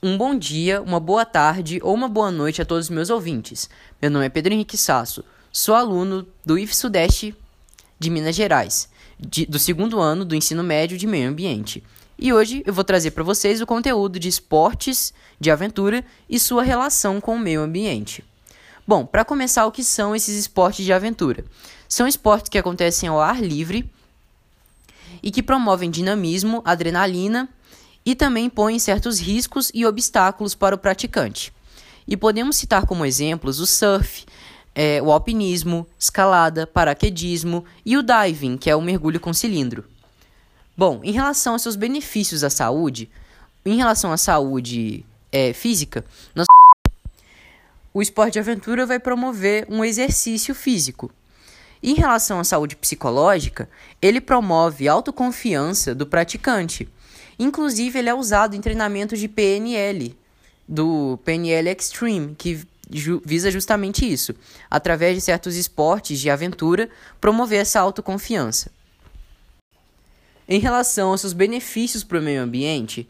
Um bom dia, uma boa tarde ou uma boa noite a todos os meus ouvintes. Meu nome é Pedro Henrique Sasso, sou aluno do IF Sudeste de Minas Gerais, de, do segundo ano do ensino médio de meio ambiente. E hoje eu vou trazer para vocês o conteúdo de esportes de aventura e sua relação com o meio ambiente. Bom, para começar, o que são esses esportes de aventura? São esportes que acontecem ao ar livre e que promovem dinamismo, adrenalina e também põem certos riscos e obstáculos para o praticante. E podemos citar como exemplos o surf, é, o alpinismo, escalada, paraquedismo e o diving, que é o mergulho com cilindro. Bom, em relação aos seus benefícios à saúde, em relação à saúde é, física, nós... o esporte de aventura vai promover um exercício físico. Em relação à saúde psicológica, ele promove autoconfiança do praticante Inclusive, ele é usado em treinamentos de PNL, do PNL Extreme, que ju visa justamente isso, através de certos esportes de aventura, promover essa autoconfiança. Em relação aos seus benefícios para o meio ambiente,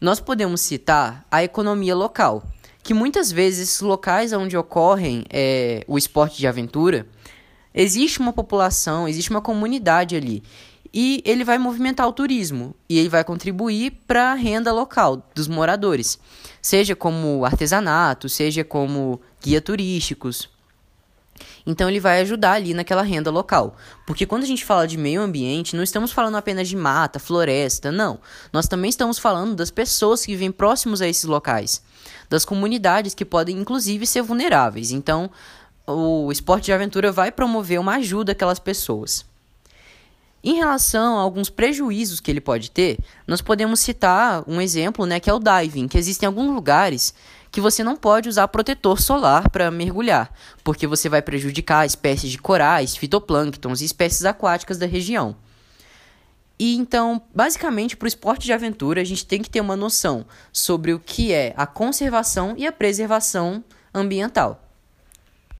nós podemos citar a economia local, que muitas vezes esses locais onde ocorrem é, o esporte de aventura, existe uma população, existe uma comunidade ali e ele vai movimentar o turismo e ele vai contribuir para a renda local dos moradores, seja como artesanato, seja como guia turísticos. Então ele vai ajudar ali naquela renda local. Porque quando a gente fala de meio ambiente, não estamos falando apenas de mata, floresta, não. Nós também estamos falando das pessoas que vivem próximos a esses locais, das comunidades que podem inclusive ser vulneráveis. Então, o esporte de aventura vai promover uma ajuda àquelas pessoas. Em relação a alguns prejuízos que ele pode ter, nós podemos citar um exemplo, né, que é o diving, que existem alguns lugares que você não pode usar protetor solar para mergulhar, porque você vai prejudicar espécies de corais, fitoplânctons e espécies aquáticas da região. E então, basicamente, para o esporte de aventura, a gente tem que ter uma noção sobre o que é a conservação e a preservação ambiental.